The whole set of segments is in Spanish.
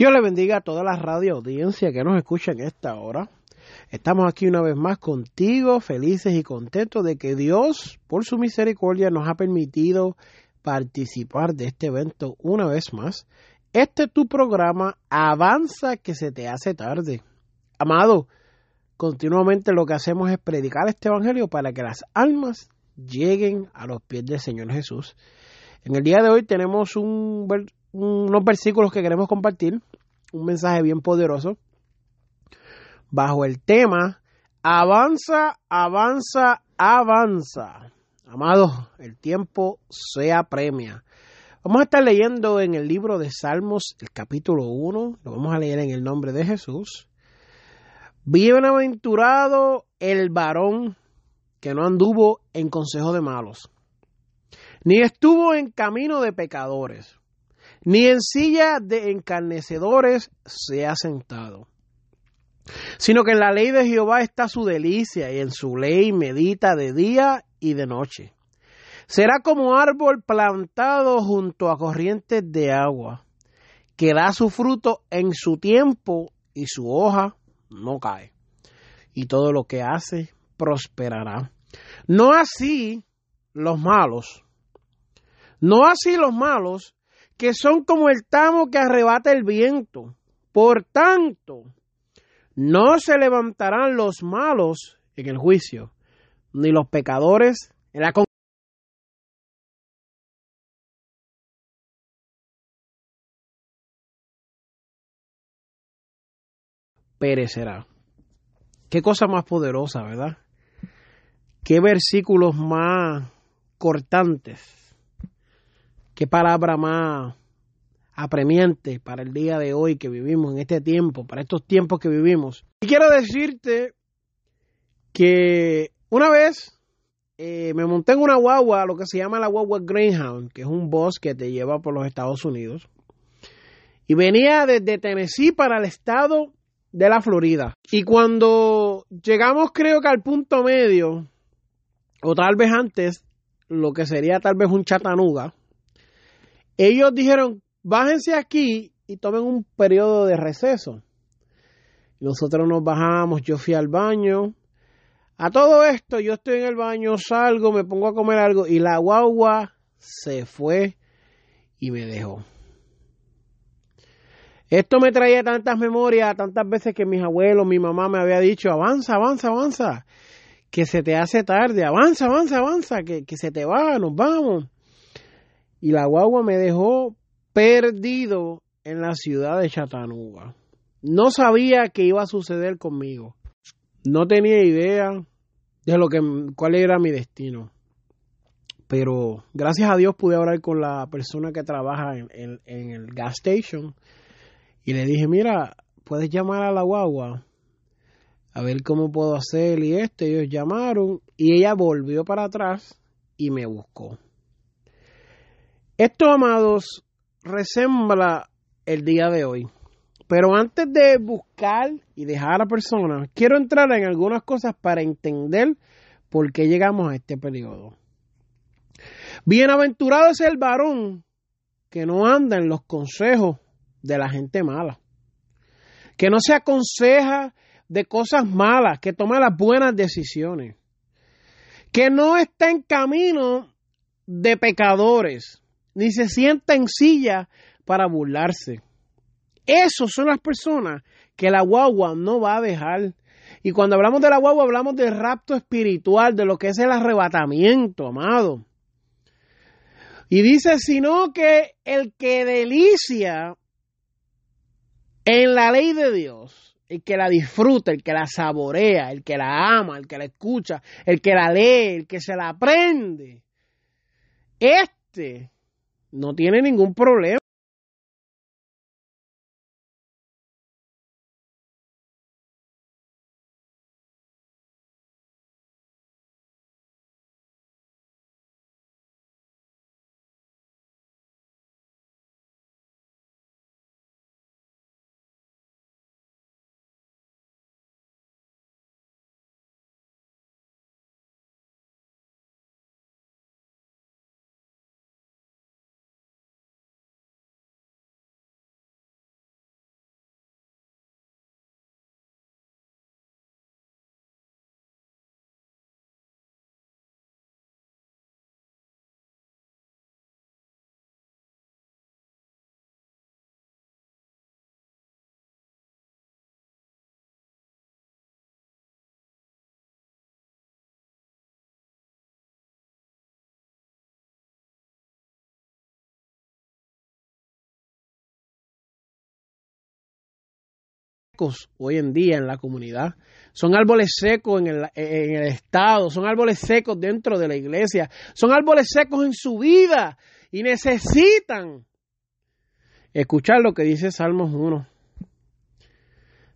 Dios le bendiga a toda la radio audiencia que nos escucha en esta hora. Estamos aquí una vez más contigo, felices y contentos de que Dios, por su misericordia, nos ha permitido participar de este evento una vez más. Este es tu programa, avanza que se te hace tarde. Amado, continuamente lo que hacemos es predicar este evangelio para que las almas lleguen a los pies del Señor Jesús. En el día de hoy tenemos un, unos versículos que queremos compartir, un mensaje bien poderoso, bajo el tema Avanza, avanza, avanza. Amado, el tiempo se apremia. Vamos a estar leyendo en el libro de Salmos, el capítulo 1, lo vamos a leer en el nombre de Jesús. Bienaventurado el varón que no anduvo en consejo de malos, ni estuvo en camino de pecadores ni en silla de encarnecedores se ha sentado, sino que en la ley de Jehová está su delicia y en su ley medita de día y de noche. Será como árbol plantado junto a corrientes de agua, que da su fruto en su tiempo y su hoja no cae. Y todo lo que hace prosperará. No así los malos. No así los malos que son como el tamo que arrebata el viento. Por tanto, no se levantarán los malos en el juicio, ni los pecadores en la perecerá. Qué cosa más poderosa, ¿verdad? Qué versículos más cortantes qué palabra más apremiante para el día de hoy que vivimos en este tiempo, para estos tiempos que vivimos. Y quiero decirte que una vez eh, me monté en una guagua, lo que se llama la guagua Greyhound, que es un bus que te lleva por los Estados Unidos. Y venía desde Tennessee para el estado de la Florida. Y cuando llegamos creo que al punto medio, o tal vez antes, lo que sería tal vez un Chattanooga, ellos dijeron, bájense aquí y tomen un periodo de receso. Nosotros nos bajamos, yo fui al baño. A todo esto, yo estoy en el baño, salgo, me pongo a comer algo y la guagua se fue y me dejó. Esto me traía tantas memorias, tantas veces que mis abuelos, mi mamá me había dicho, avanza, avanza, avanza, que se te hace tarde, avanza, avanza, avanza, que, que se te va, nos vamos y la guagua me dejó perdido en la ciudad de Chattanooga. No sabía qué iba a suceder conmigo. No tenía idea de lo que cuál era mi destino. Pero gracias a Dios pude hablar con la persona que trabaja en, en el gas station y le dije, mira, puedes llamar a la guagua a ver cómo puedo hacer y esto. Ellos llamaron y ella volvió para atrás y me buscó. Esto, amados, resembla el día de hoy. Pero antes de buscar y dejar a la persona, quiero entrar en algunas cosas para entender por qué llegamos a este periodo. Bienaventurado es el varón que no anda en los consejos de la gente mala, que no se aconseja de cosas malas, que toma las buenas decisiones, que no está en camino de pecadores, ni se sienta en silla para burlarse. Esos son las personas que la guagua no va a dejar. Y cuando hablamos de la guagua, hablamos del rapto espiritual, de lo que es el arrebatamiento, amado. Y dice, sino que el que delicia en la ley de Dios, el que la disfruta, el que la saborea, el que la ama, el que la escucha, el que la lee, el que se la aprende, este no tiene ningún problema. Hoy en día en la comunidad. Son árboles secos en el, en el, Estado, son árboles secos dentro de la iglesia, son árboles secos en su vida y necesitan escuchar lo que dice Salmos 1.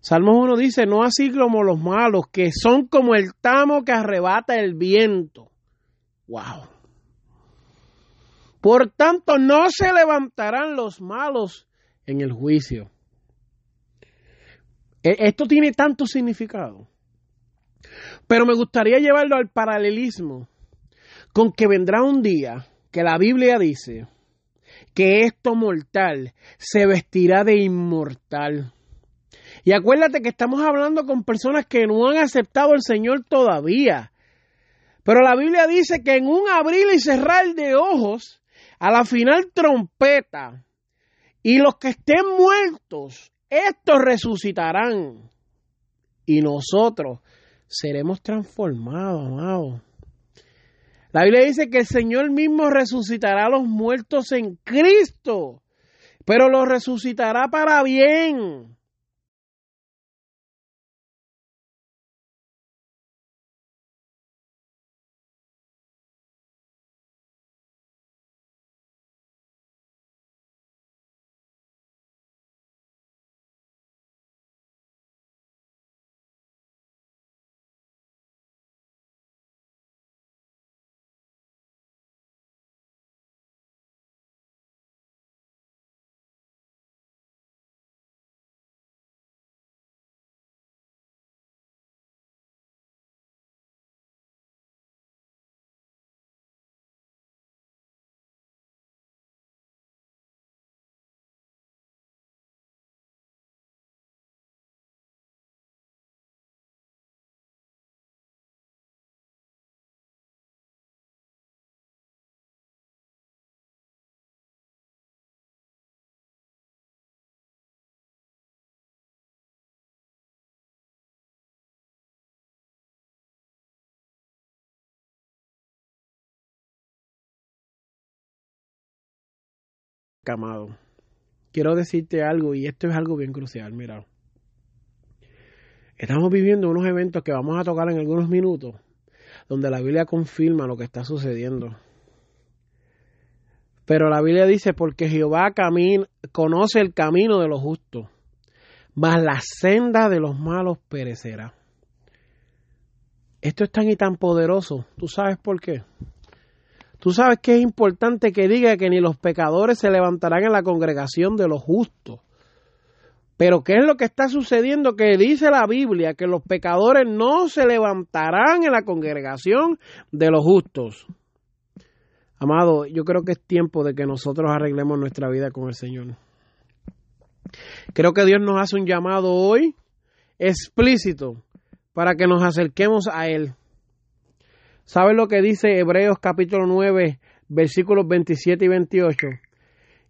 Salmos 1 dice, no así como los malos, que son como el tamo que arrebata el viento. Wow. Por tanto, no se levantarán los malos en el juicio. E, esto tiene tanto significado. Pero me gustaría llevarlo al paralelismo con que vendrá un día que la Biblia dice que esto mortal se vestirá de inmortal. Y acuérdate que estamos hablando con personas que no han aceptado al Señor todavía. Pero la Biblia dice que en un abrir y cerrar de ojos, a la final trompeta, y los que estén muertos estos resucitarán y nosotros seremos transformados, amados. La Biblia dice que el Señor mismo resucitará a los muertos en Cristo, pero los resucitará para bien. Camado, quiero decirte algo y esto es algo bien crucial, mira. Estamos viviendo unos eventos que vamos a tocar en algunos minutos, donde la Biblia confirma lo que está sucediendo. Pero la Biblia dice, porque Jehová conoce el camino de los justos, mas la senda de los malos perecerá. Esto es tan y tan poderoso. ¿Tú sabes por qué? Tú sabes que es importante que diga que ni los pecadores se levantarán en la congregación de los justos. Pero ¿qué es lo que está sucediendo? Que dice la Biblia que los pecadores no se levantarán en la congregación de los justos. Amado, yo creo que es tiempo de que nosotros arreglemos nuestra vida con el Señor. Creo que Dios nos hace un llamado hoy explícito para que nos acerquemos a Él. ¿Sabe lo que dice Hebreos capítulo 9, versículos 27 y 28?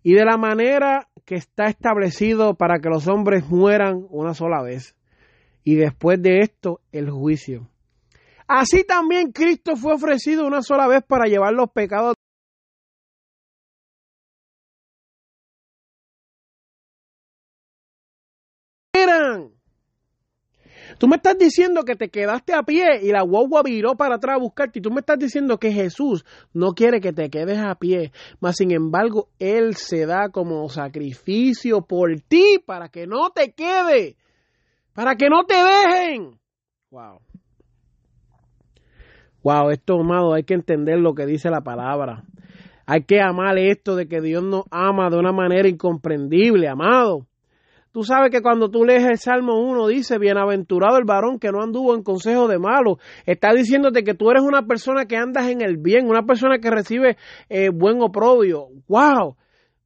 Y de la manera que está establecido para que los hombres mueran una sola vez, y después de esto el juicio. Así también Cristo fue ofrecido una sola vez para llevar los pecados Tú me estás diciendo que te quedaste a pie y la guagua viró para atrás a buscarte. Y tú me estás diciendo que Jesús no quiere que te quedes a pie. Mas, sin embargo, Él se da como sacrificio por ti para que no te quede. Para que no te dejen. Wow. Wow, esto, amado, hay que entender lo que dice la palabra. Hay que amar esto de que Dios nos ama de una manera incomprendible, amado. Tú sabes que cuando tú lees el Salmo 1 dice, bienaventurado el varón que no anduvo en consejo de malo. Está diciéndote que tú eres una persona que andas en el bien, una persona que recibe eh, buen oprobio. ¡Wow!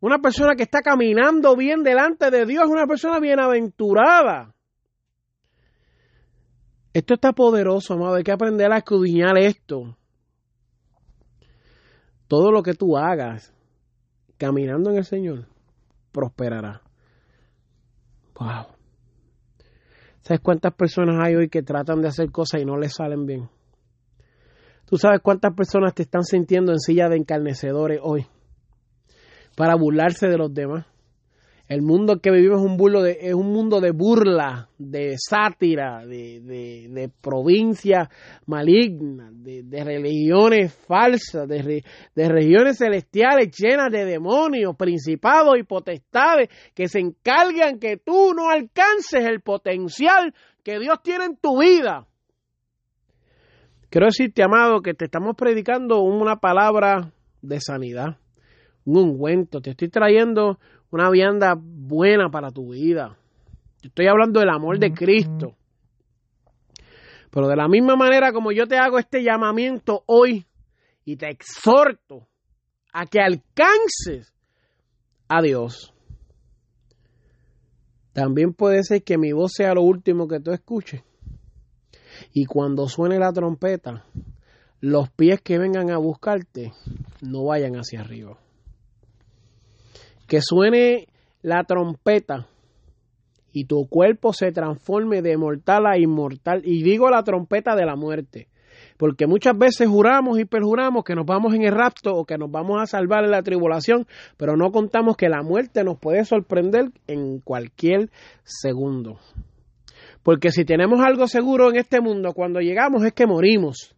Una persona que está caminando bien delante de Dios, una persona bienaventurada. Esto está poderoso, amado. Hay que aprender a escudriñar esto. Todo lo que tú hagas caminando en el Señor prosperará. Wow. ¿Sabes cuántas personas hay hoy que tratan de hacer cosas y no les salen bien? ¿Tú sabes cuántas personas te están sintiendo en silla de encarnecedores hoy? Para burlarse de los demás. El mundo que vivimos es un, burlo de, es un mundo de burla, de sátira, de, de, provincias malignas, de, religiones falsas, de, de religiones celestiales llenas de demonios, principados y potestades que se encargan que tú no alcances el potencial que Dios tiene en tu vida. Quiero decirte, amado, que te estamos predicando una palabra de sanidad, un ungüento. Te estoy trayendo una vianda buena para tu vida. Yo estoy hablando del amor de Cristo. Pero de la misma manera como yo te hago este llamamiento hoy y te exhorto a que alcances a Dios, también puede ser que mi voz sea lo último que tú escuches. Y cuando suene la trompeta, los pies que vengan a buscarte no vayan hacia arriba que suene la trompeta y tu cuerpo se transforme de mortal a inmortal. Y digo la trompeta de la muerte. Porque muchas veces juramos y perjuramos que nos vamos en el rapto o que nos vamos a salvar en la tribulación, pero no contamos que la muerte nos puede sorprender en cualquier segundo. Porque si tenemos algo seguro en este mundo, cuando llegamos es que morimos.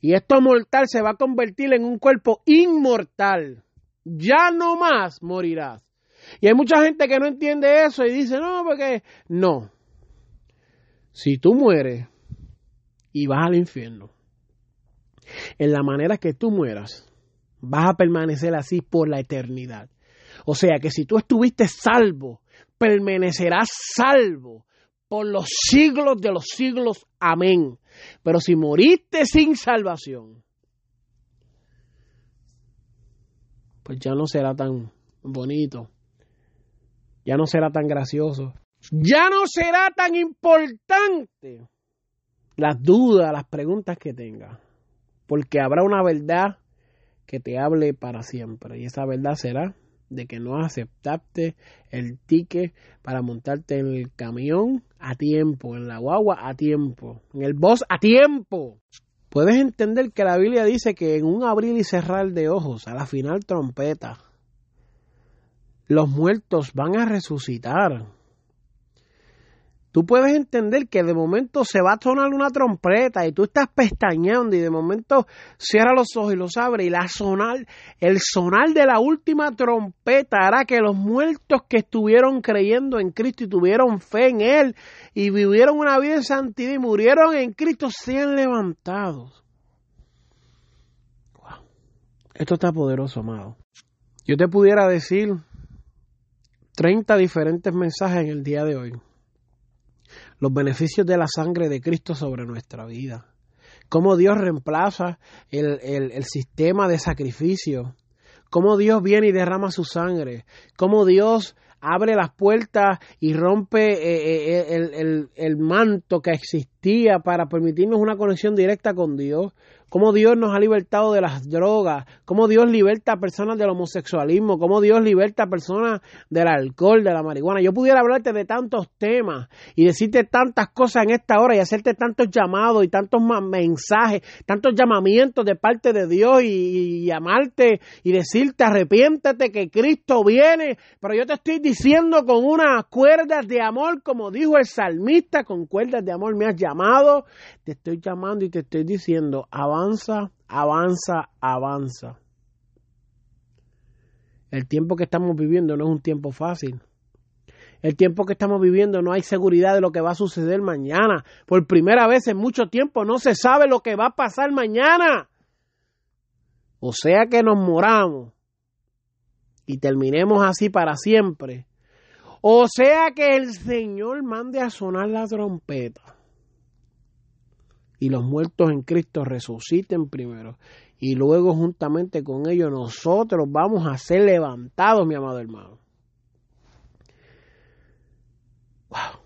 Y esto mortal se va a convertir en un cuerpo inmortal ya no más morirás. Y hay mucha gente que no entiende eso y dice, no, porque no. Si tú mueres y vas al infierno, en la manera que tú mueras, vas a permanecer así por la eternidad. O sea que si tú estuviste salvo, permanecerás salvo por los siglos de los siglos. Amén. Pero si moriste sin salvación, pues ya no será tan bonito, ya no será tan gracioso, ya no será tan importante las dudas, las preguntas que tengas, porque habrá una verdad que te hable para siempre. Y esa verdad será de que no aceptaste el ticket para montarte en el camión a tiempo, en la guagua a tiempo, en el bus a tiempo. Puedes entender que la Biblia dice que en un abrir y cerrar de ojos, a la final trompeta, los muertos van a resucitar. Tú puedes entender que de momento se va a sonar una trompeta y tú estás pestañeando y de momento cierra los ojos y los abre y la sonar, el sonar de la última trompeta hará que los muertos que estuvieron creyendo en Cristo y tuvieron fe en Él y vivieron una vida en santidad y murieron en Cristo sean levantados. Wow. Esto está poderoso, amado. Yo te pudiera decir 30 diferentes mensajes en el día de hoy los beneficios de la sangre de Cristo sobre nuestra vida. Cómo Dios reemplaza el, el, sistema de sacrificio. Cómo Dios viene y derrama su sangre. Cómo Dios abre las puertas y rompe eh, eh, el, el, manto que existía para permitirnos una conexión directa con Dios. Cómo Dios nos ha libertado de las drogas, cómo Dios liberta a personas del homosexualismo, cómo Dios liberta a personas del alcohol, de la marihuana. Yo pudiera hablarte de tantos temas y decirte tantas cosas en esta hora y hacerte tantos llamados y tantos mensajes, tantos llamamientos de parte de Dios y, y llamarte y decirte arrepiéntete que Cristo viene, pero yo te estoy diciendo con unas cuerdas de amor, como dijo el salmista, con cuerdas de amor me has llamado, te estoy llamando y te estoy diciendo, avanza, avanza, avanza. El tiempo que estamos viviendo no es un tiempo fácil. El tiempo que estamos viviendo no hay seguridad de lo que va a suceder mañana. Por primera vez en mucho tiempo no se sabe lo que va a pasar mañana. O sea que nos moramos y terminemos así para siempre. O sea que el Señor mande a sonar la trompeta y los muertos en Cristo resuciten primero y luego juntamente con ellos nosotros vamos a ser levantados, mi amado hermano. Wow.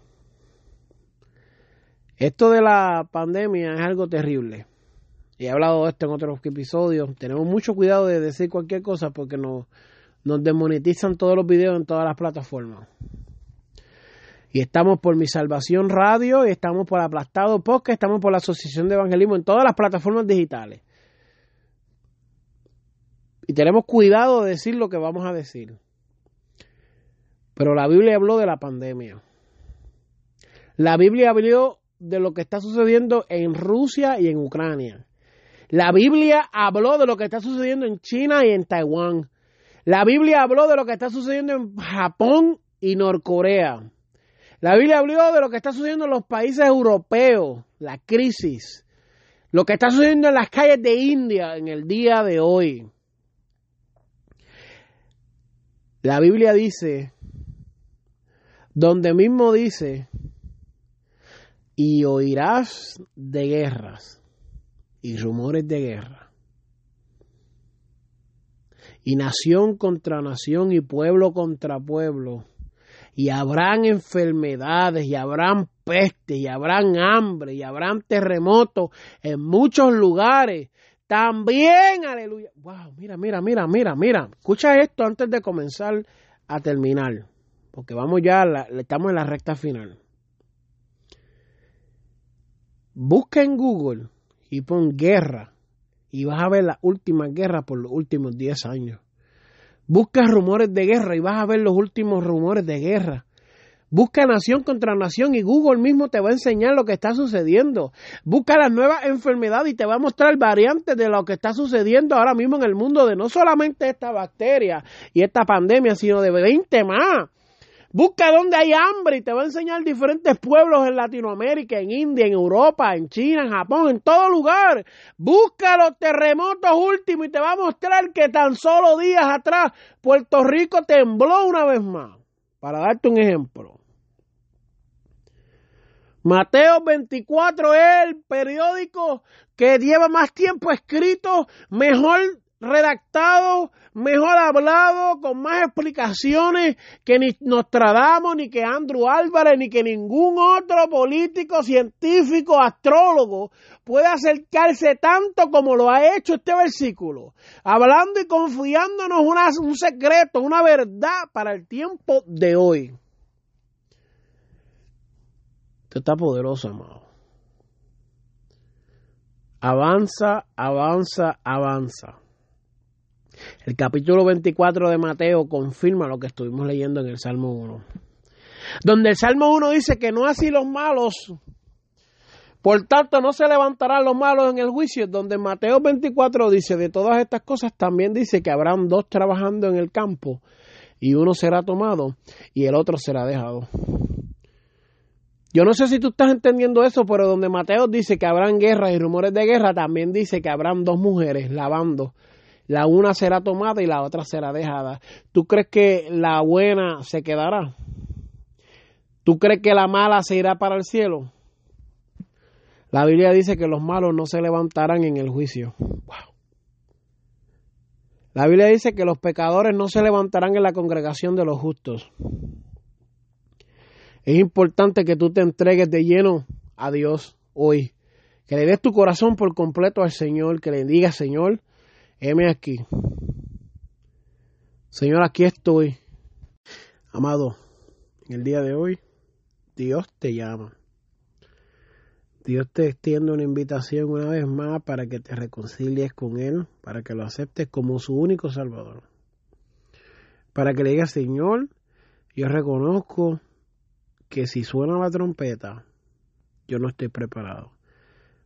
Esto de la pandemia es algo terrible. He hablado de esto en otros episodios. Tenemos mucho cuidado de decir cualquier cosa porque nos, nos demonetizan todos los videos en todas las plataformas. Y estamos por Mi Salvación Radio, y estamos por Aplastado Podcast, estamos por la Asociación de Evangelismo en todas las plataformas digitales. Y tenemos cuidado de decir lo que vamos a decir. Pero la Biblia habló de la pandemia. La Biblia habló de lo que está sucediendo en Rusia y en Ucrania. La Biblia habló de lo que está sucediendo en China y en Taiwán. La Biblia habló de lo que está sucediendo en Japón y Norcorea. La Biblia habló de lo que está sucediendo en los países europeos, la crisis, lo que está sucediendo en las calles de India en el día de hoy. La Biblia dice, donde mismo dice, y oirás de guerras y rumores de guerra. Y nación contra nación y pueblo contra pueblo y habrán enfermedades y habrán peste y habrán hambre y habrán terremotos en muchos lugares. También, aleluya. Wow, mira, mira, mira, mira, mira. Escucha esto antes de comenzar a terminar, porque vamos ya, estamos en la recta final. Busca en Google y pon guerra y vas a ver la última guerra por los últimos 10 años. Busca rumores de guerra y vas a ver los últimos rumores de guerra. Busca nación contra nación y Google mismo te va a enseñar lo que está sucediendo. Busca las nuevas enfermedades y te va a mostrar variantes de lo que está sucediendo ahora mismo en el mundo de no solamente esta bacteria y esta pandemia, sino de 20 más. Busca donde hay hambre y te va a enseñar diferentes pueblos en Latinoamérica, en India, en Europa, en China, en Japón, en todo lugar. Busca los terremotos últimos y te va a mostrar que tan solo días atrás Puerto Rico tembló una vez más. Para darte un ejemplo. Mateo 24 es el periódico que lleva más tiempo escrito, mejor redactado, mejor hablado, con más explicaciones que ni Nostradamus, ni que Andrew Álvarez, ni que ningún otro político, científico, astrólogo puede acercarse tanto como lo ha hecho este versículo, hablando y confiándonos un secreto, una verdad para el tiempo de hoy. Esto está poderoso, amado. Avanza, avanza, avanza. El capítulo 24 de Mateo confirma lo que estuvimos leyendo en el Salmo 1. Donde el Salmo 1 dice que no así los malos, por tanto no se levantarán los malos en el juicio. Donde Mateo 24 dice de todas estas cosas, también dice que habrán dos trabajando en el campo y uno será tomado y el otro será dejado. Yo no sé si tú estás entendiendo eso, pero donde Mateo dice que habrán guerras y rumores de guerra, también dice que habrán dos mujeres lavando la una será tomada y la otra será dejada. ¿Tú crees que la buena se quedará? ¿Tú crees que la mala se irá para el cielo? La Biblia dice que los malos no se levantarán en el juicio. La Biblia dice que los pecadores no se levantarán en la congregación de los justos. Es importante que tú te entregues de lleno a Dios hoy Que le des tu corazón por completo al Señor, que le digas, Señor, heme aquí. Señor, aquí estoy. Amado, en el día de hoy, Dios te llama. Dios te extiende una invitación una vez más para que te reconcilies con Él, para que lo aceptes como su único Salvador. Para que le digas, Señor, yo reconozco que si suena la trompeta, yo no estoy preparado.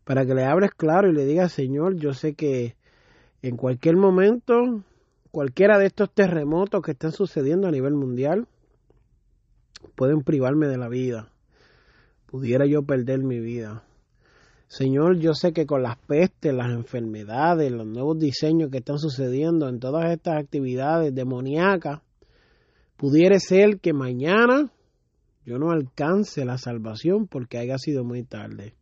Para que le hables claro y le digas, Señor, yo sé que en cualquier momento, cualquiera de estos terremotos que están sucediendo a nivel mundial, pueden privarme de la vida. Pudiera yo perder mi vida. Señor, yo sé que con las pestes, las enfermedades, los nuevos diseños que están sucediendo en todas estas actividades demoníacas, pudiera ser que mañana yo no alcance la salvación porque haya sido muy tarde.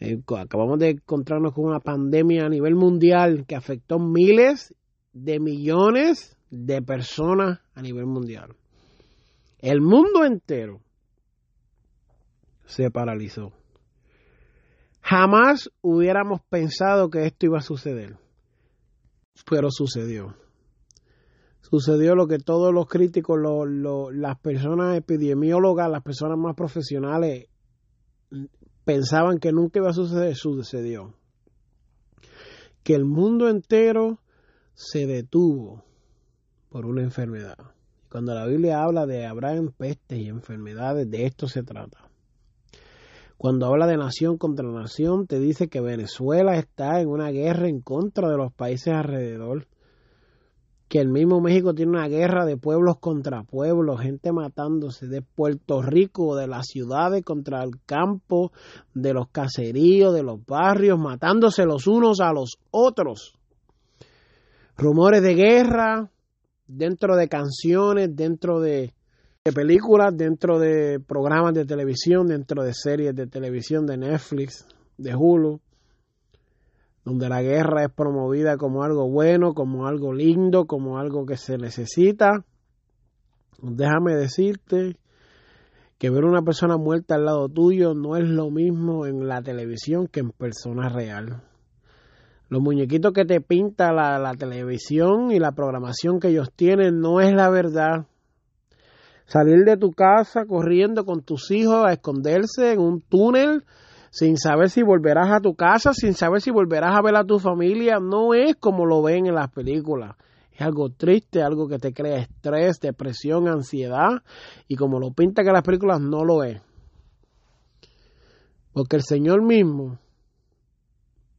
Eh, acabamos de encontrarnos con una pandemia a nivel mundial que afectó miles de millones de personas a nivel mundial. El mundo entero se paralizó. Jamás hubiéramos pensado que esto iba a suceder, pero sucedió. Sucedió lo que todos los críticos, las personas epidemiólogas, las personas más profesionales pensaban que nunca iba a suceder, sucedió. Que el mundo entero se detuvo por una enfermedad. Cuando la Biblia habla de habrá pestes y enfermedades, de esto se trata. Cuando habla de nación contra nación, te dice que Venezuela está en una guerra en contra de los países alrededor. Que el mismo México tiene una guerra de pueblos contra pueblos, gente matándose de Puerto Rico, de las ciudades contra el campo, de los caseríos, de los barrios, matándose los unos a los otros. Rumores de guerra dentro de canciones, dentro de películas, dentro de programas de televisión, dentro de series de televisión de Netflix, de Hulu, donde la guerra es promovida como algo bueno, como algo lindo, como algo que se necesita. Déjame decirte que ver una persona muerta al lado tuyo no es lo mismo en la televisión que en persona real. Los muñequitos que te pinta la, la televisión y la programación que ellos tienen no es la verdad salir de tu casa corriendo con tus hijos a esconderse en un túnel sin saber si volverás a tu casa, sin saber si volverás a ver a tu familia, no es como lo ven en las películas. Es algo triste, algo que te crea estrés, depresión, ansiedad, y como lo pinta que las películas no lo es. Porque el Señor mismo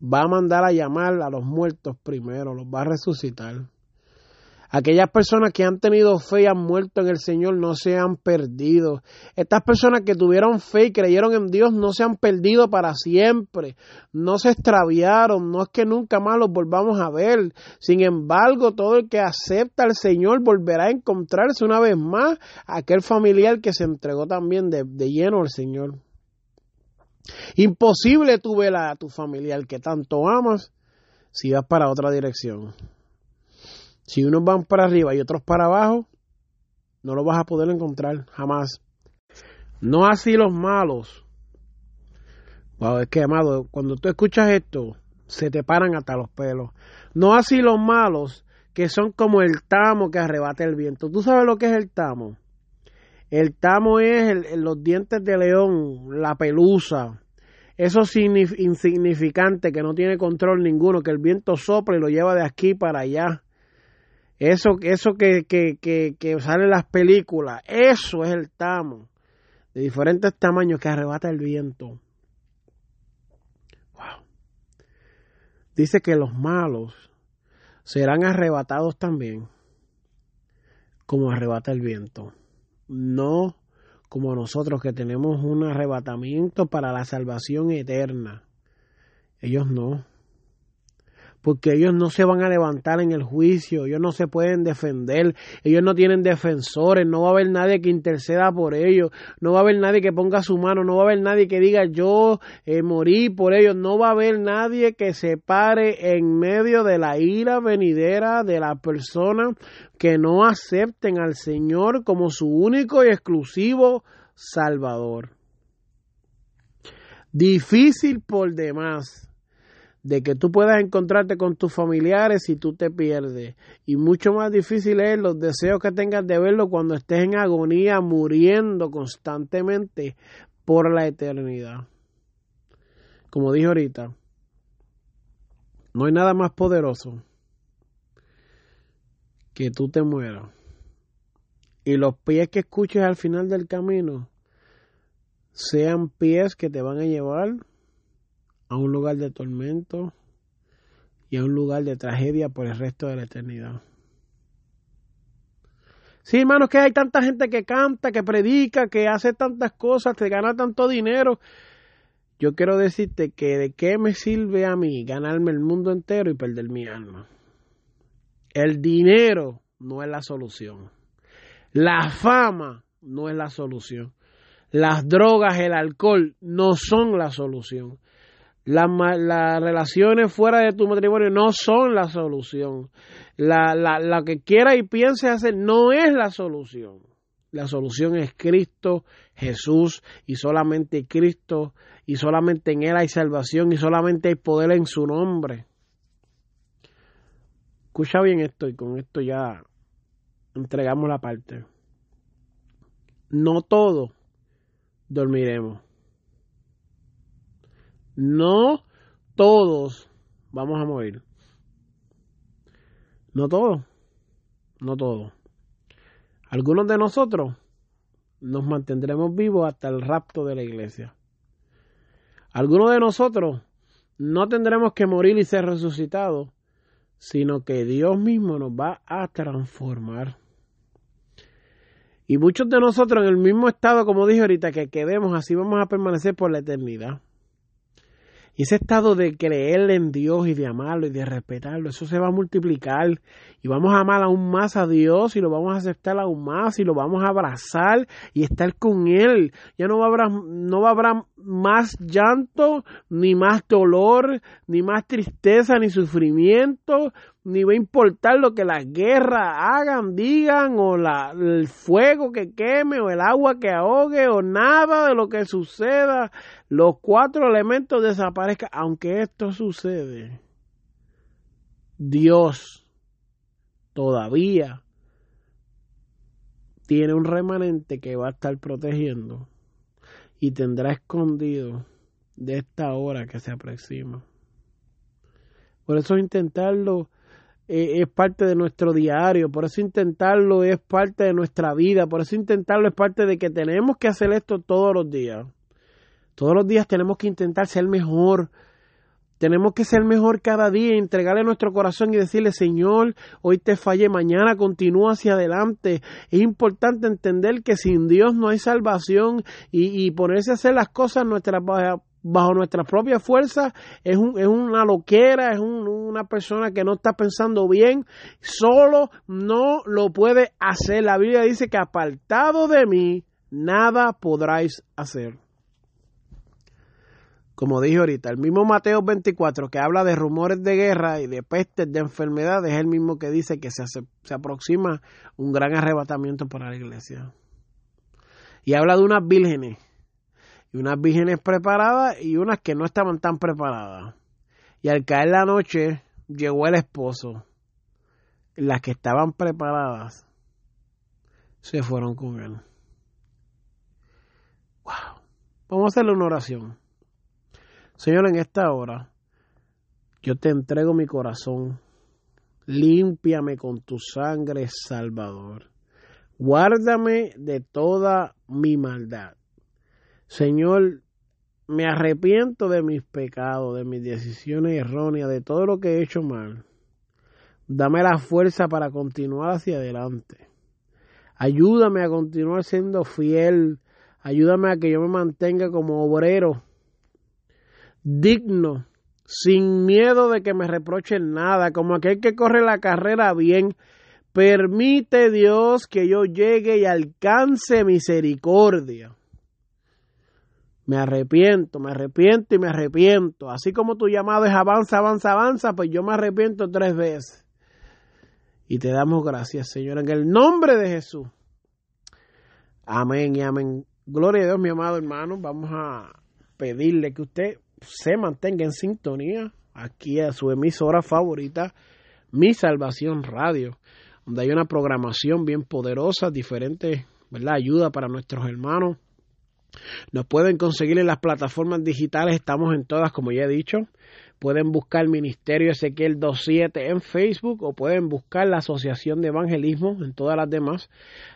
va a mandar a llamar a los muertos primero, los va a resucitar. Aquellas personas que han tenido fe y han muerto en el Señor no se han perdido. Estas personas que tuvieron fe y creyeron en Dios no se han perdido para siempre. No se extraviaron. No es que nunca más los volvamos a ver. Sin embargo, todo el que acepta al Señor volverá a encontrarse una vez más aquel familiar que se entregó también de, lleno al Señor. Imposible tú ver a tu familiar que tanto amas si vas para otra dirección. Si unos van para arriba y otros para abajo, no lo vas a poder encontrar jamás. No así los malos. Wow, es que, amado, cuando tú escuchas esto, se te paran hasta los pelos. No así los malos, que son como el tamo que arrebata el viento. ¿Tú sabes lo que es el tamo? El tamo es los dientes de león, la pelusa, eso insignificante que no tiene control ninguno, que el viento sopla y lo lleva de aquí para allá. Eso, eso que, que, que, que sale en las películas, eso es el tamo. De diferentes tamaños que arrebata el viento. Wow. Dice que los malos serán arrebatados también, como arrebata el viento. No como nosotros que tenemos un arrebatamiento para la salvación eterna. Ellos no porque ellos no se van a levantar en el juicio, ellos no se pueden defender, ellos no tienen defensores, no va a haber nadie que interceda por ellos, no va a haber nadie que ponga su mano, no va a haber nadie que diga yo eh, morí por ellos, no va a haber nadie que se pare en medio de la ira venidera de la persona que no acepten al Señor como su único y exclusivo Salvador. Difícil por demás de que tú puedas encontrarte con tus familiares si tú te pierdes. Y mucho más difícil es los deseos que tengas de verlo cuando estés en agonía, muriendo constantemente por la eternidad. Como dije ahorita, no hay nada más poderoso que tú te mueras. Y los pies que escuches al final del camino sean pies que te van a llevar a un lugar de tormento y a un lugar de tragedia por el resto de la eternidad. Sí, hermanos, que hay tanta gente que canta, que predica, que hace tantas cosas, que gana tanto dinero. Yo quiero decirte que de qué me sirve a mí ganarme el mundo entero y perder mi alma. El dinero no es la solución. La fama no es la solución. Las drogas, el alcohol no son la solución. Las, relaciones fuera de tu matrimonio no son la solución. La, la, que quiera y piense hacer no es la solución. La solución es Cristo, Jesús y solamente Cristo y solamente en Él hay salvación y solamente hay poder en su nombre. Escucha bien esto y con esto ya entregamos la parte. No todo dormiremos. No todos vamos a morir. No todos. No todos. Algunos de nosotros nos mantendremos vivos hasta el rapto de la iglesia. Algunos de nosotros no tendremos que morir y ser resucitados, sino que Dios mismo nos va a transformar. Y muchos de nosotros en el mismo estado, como dije ahorita, que quedemos, así vamos a permanecer por la eternidad. Y ese estado de creerle en Dios y de amarlo y de respetarlo, eso se va a multiplicar y vamos a amar aún más a Dios y lo vamos a aceptar aún más y lo vamos a abrazar y estar con Él. Ya no haber, no haber más llanto, ni más dolor, ni más tristeza, ni sufrimiento, ni va a importar lo que las guerras hagan, digan, o la, el fuego que queme, o el agua que ahogue, o nada de lo que suceda, los cuatro elementos desaparezcan, aunque esto sucede. Dios todavía tiene un remanente que va a estar protegiendo y tendrá escondido de esta hora que se aproxima. Por eso intentarlo eh, es parte de nuestro diario, por eso intentarlo es parte de nuestra vida, por eso intentarlo es parte de que tenemos que hacer esto todos los días. Todos los días tenemos que intentar ser mejor. Tenemos que ser mejor cada día, entregarle nuestro corazón y decirle, Señor, hoy te fallé, mañana continúa hacia adelante. Es importante entender que sin Dios no hay salvación y, ponerse a hacer las cosas nuestra, bajo nuestra propia fuerza, es, un, es una loquera, es una persona que no está pensando bien, solo no lo puede hacer. La Biblia dice que apartado de mí, nada podráis hacer. Como dije ahorita, el mismo Mateo 24 que habla de rumores de guerra y de pestes, de enfermedades, es el mismo que dice que se, se aproxima un gran arrebatamiento para la iglesia. Y habla de unas vírgenes y unas vírgenes preparadas y unas que no estaban tan preparadas. Y al caer la noche llegó el esposo. Las que estaban preparadas se fueron con él. Wow. Vamos a hacerle una oración. Señor, en esta hora yo te entrego mi corazón. Límpiame con tu sangre, Salvador. Guárdame de toda mi maldad. Señor, me arrepiento de mis pecados, de mis decisiones erróneas, de todo lo que he hecho mal. Dame la fuerza para continuar hacia adelante. Ayúdame a continuar siendo fiel. Ayúdame a que yo me mantenga como obrero, digno, sin miedo de que me reprochen nada, como aquel que corre la carrera bien. Permite Dios que yo llegue y alcance misericordia. Me arrepiento, me arrepiento y me arrepiento. Así como tu llamado es avanza, avanza, avanza, pues yo me arrepiento tres veces. Y te damos gracias, Señor, en el nombre de Jesús. Amén y amén. Gloria a Dios, mi amado hermano. Vamos a pedirle que usted se mantenga en sintonía aquí a su emisora favorita, Mi Salvación Radio, donde hay una programación bien poderosa, diferente, ¿verdad? Ayuda para nuestros hermanos. Nos pueden conseguir en las plataformas digitales, estamos en todas, como ya he dicho. Pueden buscar Ministerio Ezequiel 27 en Facebook o pueden buscar la Asociación de Evangelismo en todas las demás.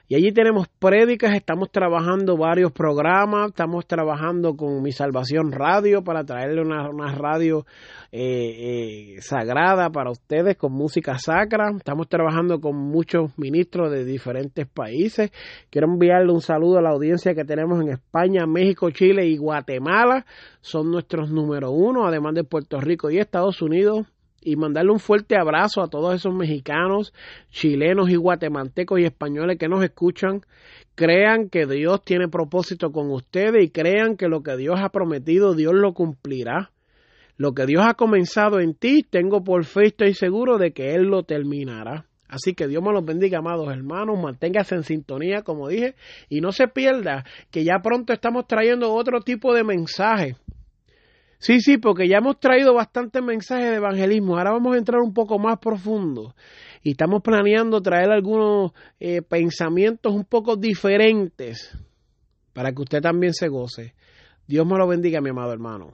Y allí tenemos prédicas, estamos trabajando varios programas, estamos trabajando con Mi Salvación Radio para traerle una, radio eh, eh, sagrada para ustedes con música sacra. Estamos trabajando con muchos ministros de diferentes países. Quiero enviarle un saludo a la audiencia que tenemos en España, México, Chile y Guatemala. Son nuestros número uno, además de Puerto Rico y Estados Unidos y mandarle un fuerte abrazo a todos esos mexicanos, chilenos y guatemaltecos y españoles que nos escuchan. Crean que Dios tiene propósito con ustedes y crean que lo que Dios ha prometido, Dios lo cumplirá. Lo que Dios ha comenzado en ti, tengo por fe y estoy seguro de que Él lo terminará. Así que Dios me los bendiga, amados hermanos. Manténgase en sintonía, como dije, y no se pierda que ya pronto estamos trayendo otro tipo de mensaje Sí, sí, porque ya hemos traído bastante mensajes de evangelismo. Ahora vamos a entrar un poco más profundo. Y estamos planeando traer algunos eh, pensamientos un poco diferentes para que usted también se goce. Dios me lo bendiga, mi amado hermano.